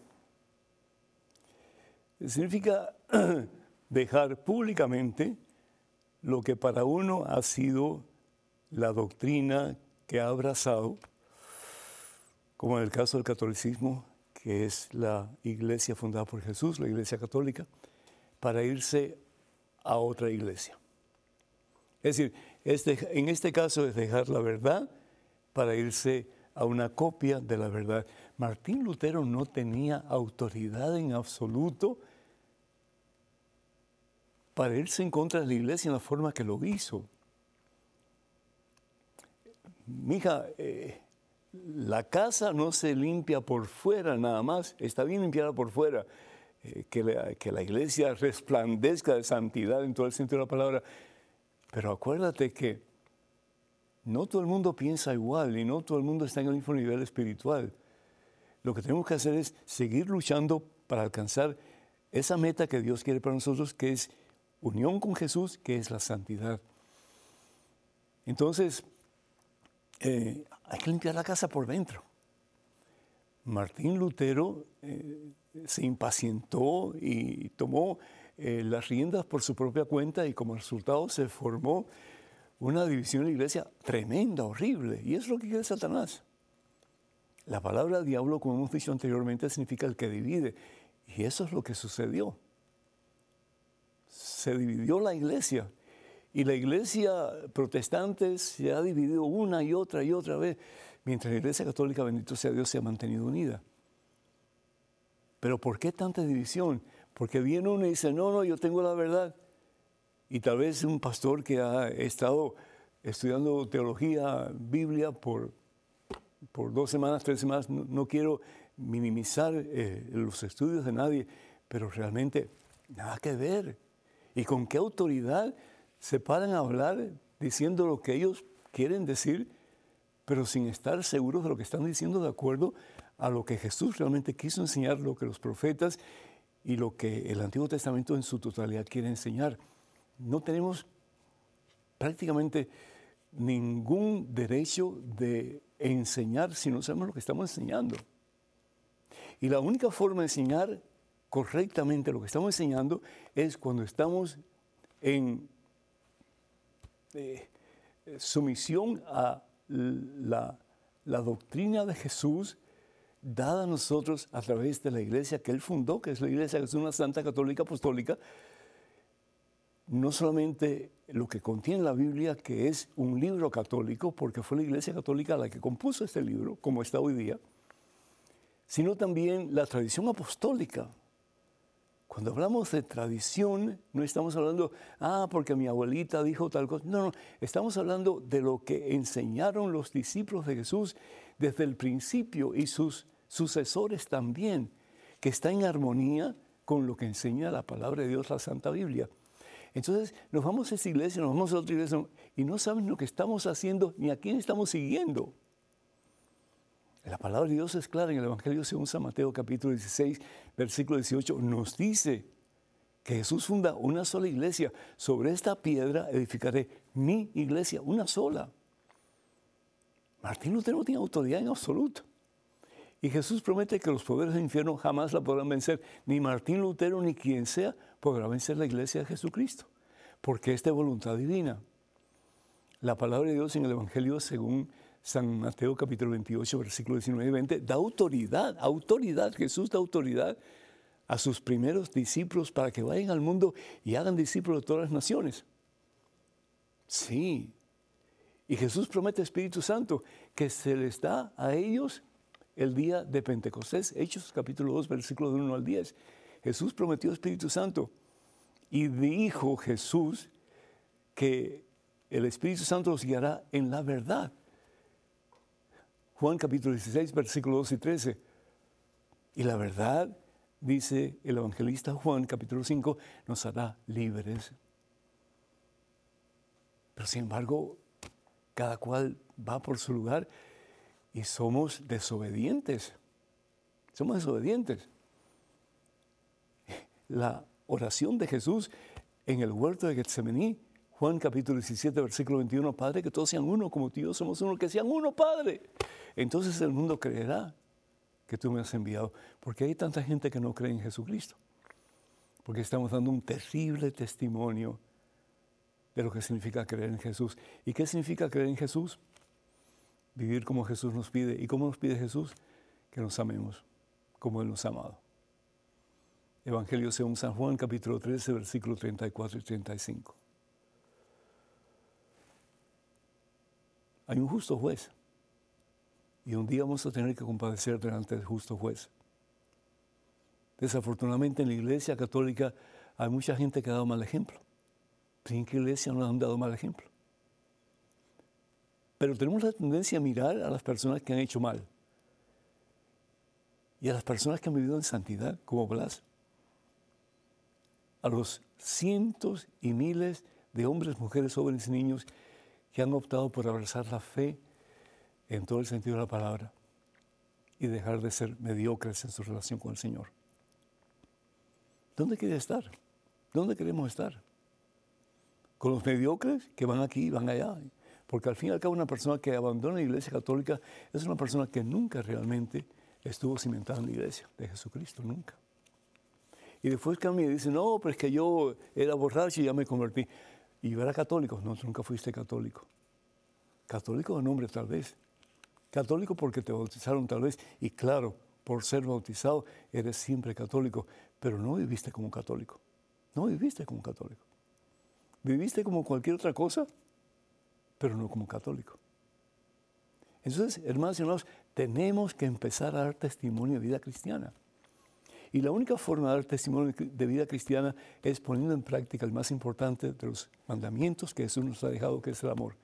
Significa dejar públicamente lo que para uno ha sido la doctrina que ha abrazado, como en el caso del catolicismo, que es la iglesia fundada por Jesús, la iglesia católica, para irse a otra iglesia. Es decir, en este caso es dejar la verdad para irse a una copia de la verdad. Martín Lutero no tenía autoridad en absoluto para irse en contra de la iglesia en la forma que lo hizo. Mija, eh, la casa no se limpia por fuera nada más, está bien limpiada por fuera. eh, que, la, que la iglesia resplandezca de santidad en todo el sentido de la palabra. Pero acuérdate que no todo el mundo piensa igual y no todo el mundo está en el mismo nivel espiritual. Lo que tenemos que hacer es seguir luchando para alcanzar esa meta que Dios quiere para nosotros, que es unión con Jesús, que es la santidad. Entonces, eh, hay que limpiar la casa por dentro. Martín Lutero eh, se impacientó y tomó eh, las riendas por su propia cuenta y como resultado se formó una división en la iglesia tremenda, horrible. Y es lo que quiere Satanás. La palabra diablo, como hemos dicho anteriormente, significa el que divide. Y eso es lo que sucedió. Se dividió la iglesia. Y la iglesia protestante se ha dividido una y otra y otra vez, mientras la iglesia católica, bendito sea Dios, se ha mantenido unida. Pero ¿por qué tanta división? Porque viene uno y dice, no, no, yo tengo la verdad. Y tal vez un pastor que ha estado estudiando teología, Biblia por, por dos semanas, tres semanas, no, quiero minimizar eh, los estudios de nadie, pero realmente nada que ver. ¿Y con qué autoridad se paran a hablar diciendo lo que ellos quieren decir, pero sin estar seguros de lo que están diciendo de acuerdo a lo que Jesús realmente quiso enseñar, lo que los profetas y lo que el Antiguo Testamento en su totalidad quiere enseñar? no tenemos prácticamente ningún derecho de enseñar si no sabemos lo que estamos enseñando. Y la única forma de enseñar correctamente lo que estamos enseñando es cuando estamos en eh, sumisión a la, la doctrina de Jesús dada a nosotros a través de la iglesia que él fundó, que es la iglesia que es una santa católica apostólica, no solamente lo que contiene la Biblia, que es un libro católico, porque fue la Iglesia Católica la que compuso este libro, como está hoy día, sino también la tradición apostólica. Cuando hablamos de tradición, no estamos hablando, ah, porque mi abuelita dijo tal cosa. No, no, estamos hablando de lo que enseñaron los discípulos de Jesús desde el principio y sus sucesores también, que está en armonía con lo que enseña la palabra de Dios, la Santa Biblia. Entonces nos vamos a esa iglesia, nos vamos a otra iglesia y no saben lo que estamos haciendo ni a quién estamos siguiendo. La palabra de Dios es clara en el Evangelio según San Mateo capítulo 16, versículo 18, nos dice que Jesús funda una sola iglesia. Sobre esta piedra edificaré mi iglesia, una sola. Martín Lutero no tiene autoridad en absoluto. Y Jesús promete que los poderes del infierno jamás la podrán vencer. Ni Martín Lutero ni quien sea podrá vencer la iglesia de Jesucristo. Porque es de voluntad divina. La palabra de Dios en el Evangelio, según San Mateo capítulo 28, versículo 19 y 20, da autoridad, autoridad. Jesús da autoridad a sus primeros discípulos para que vayan al mundo y hagan discípulos de todas las naciones. Sí. Y Jesús promete Espíritu Santo que se les da a ellos el día de Pentecostés. Hechos capítulo 2, versículo de 1 al 10. Jesús prometió Espíritu Santo y dijo Jesús que el Espíritu Santo los guiará en la verdad. Juan capítulo 16, versículo 2 y 13. Y la verdad, dice el evangelista Juan capítulo 5, nos hará libres. Pero sin embargo, cada cual va por su lugar y somos desobedientes. Somos desobedientes. La oración de Jesús en el huerto de Getsemaní, Juan capítulo 17, versículo 21, Padre, que todos sean uno como tú y yo somos uno, que sean uno, Padre. Entonces el mundo creerá que tú me has enviado, porque hay tanta gente que no cree en Jesucristo, porque estamos dando un terrible testimonio de lo que significa creer en Jesús. ¿Y qué significa creer en Jesús? vivir como Jesús nos pide. ¿Y cómo nos pide Jesús? Que nos amemos como Él nos ha amado. Evangelio según San Juan, capítulo 13, versículo 34 y 35. Hay un justo juez. Y un día vamos a tener que compadecer delante del justo juez. Desafortunadamente en la iglesia católica hay mucha gente que ha dado mal ejemplo. ¿En qué iglesia no han dado mal ejemplo? Pero tenemos la tendencia a mirar a las personas que han hecho mal y a las personas que han vivido en santidad, como Blas. a los cientos y miles de hombres, mujeres, jóvenes y niños que han optado por abrazar la fe en todo el sentido de la palabra y dejar de ser mediocres en su relación con el Señor. ¿Dónde quiere estar? ¿Dónde queremos estar? Con los mediocres que van aquí y van allá. Porque al fin y al cabo una persona que abandona la iglesia católica es una persona que nunca realmente estuvo cimentada en la iglesia de Jesucristo, nunca. Y después cambia y dice, no, pero es que yo era borracho y ya me convertí. Y yo era católico. No, tú nunca fuiste católico. Católico de nombre tal vez. Católico porque te bautizaron tal vez. Y claro, por ser bautizado eres siempre católico. Pero no viviste como católico. No viviste como católico. Viviste como cualquier otra cosa, pero no como católico. Entonces, hermanos y hermanos, tenemos que empezar a dar testimonio de vida cristiana. Y la única forma de dar testimonio de vida cristiana es poniendo en práctica el más importante de los mandamientos que Jesús nos ha dejado, que es el amor.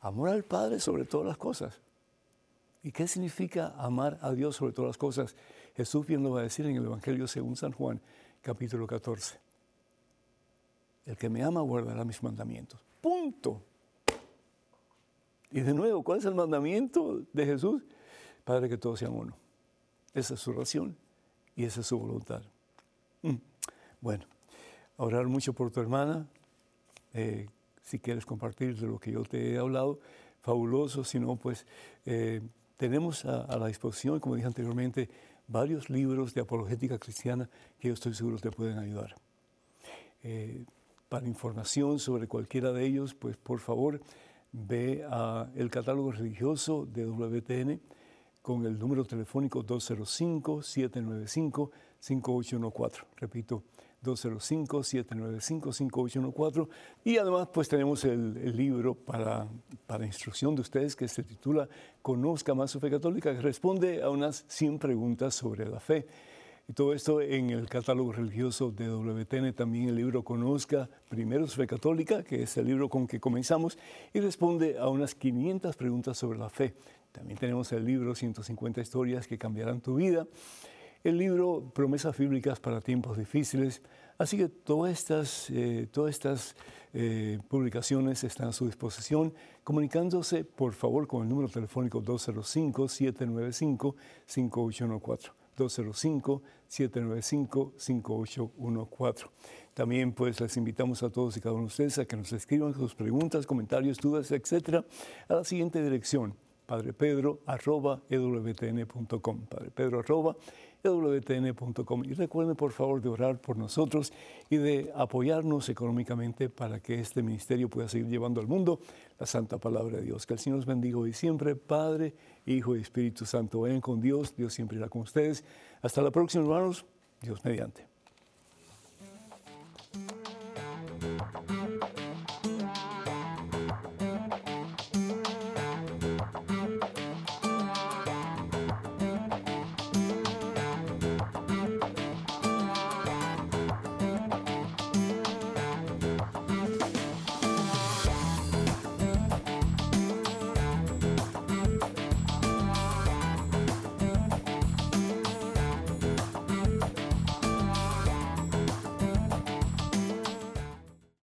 Amor al Padre sobre todas las cosas. ¿Y qué significa amar a Dios sobre todas las cosas? Jesús bien lo va a decir en el Evangelio según San Juan, capítulo 14. El que me ama guardará mis mandamientos. Punto. Y de nuevo, ¿cuál es el mandamiento de Jesús? Padre, que todos sean uno. Esa es su oración y esa es su voluntad. Mm. Bueno, orar mucho por tu hermana. Eh, si quieres compartir de lo que yo te he hablado, fabuloso. Si no, pues eh, tenemos a, la disposición, como dije anteriormente, varios libros de apologética cristiana que yo estoy seguro te pueden ayudar. Eh, para información sobre cualquiera de ellos, pues por favor ve al catálogo religioso de WTN con el número telefónico 205-795-5814. Repito, 205-795-5814. Y además, pues tenemos el, libro para, para, instrucción de ustedes que se titula Conozca más su fe católica, que responde a unas 100 preguntas sobre la fe. Y todo esto en el catálogo religioso de WTN, también el libro Conozca Primero su fe católica, que es el libro con que comenzamos, y responde a unas 500 preguntas sobre la fe. También tenemos el libro 150 historias que cambiarán tu vida, el libro Promesas bíblicas para tiempos difíciles. Así que todas estas, eh, todas estas eh, publicaciones están a su disposición, comunicándose por favor con el número telefónico 205-795-5814. 205-795-5814. También pues les invitamos a todos y cada uno de ustedes a que nos escriban sus preguntas, comentarios, dudas, etcétera, a la siguiente dirección padrepedro.ewtn.com. padrepedro.ewtn.com. Y recuerden, por favor, de orar por nosotros y de apoyarnos económicamente para que este ministerio pueda seguir llevando al mundo la santa palabra de Dios. Que el Señor nos bendiga hoy siempre, Padre, Hijo y Espíritu Santo. Vayan con Dios, Dios siempre irá con ustedes. Hasta la próxima, hermanos. Dios mediante.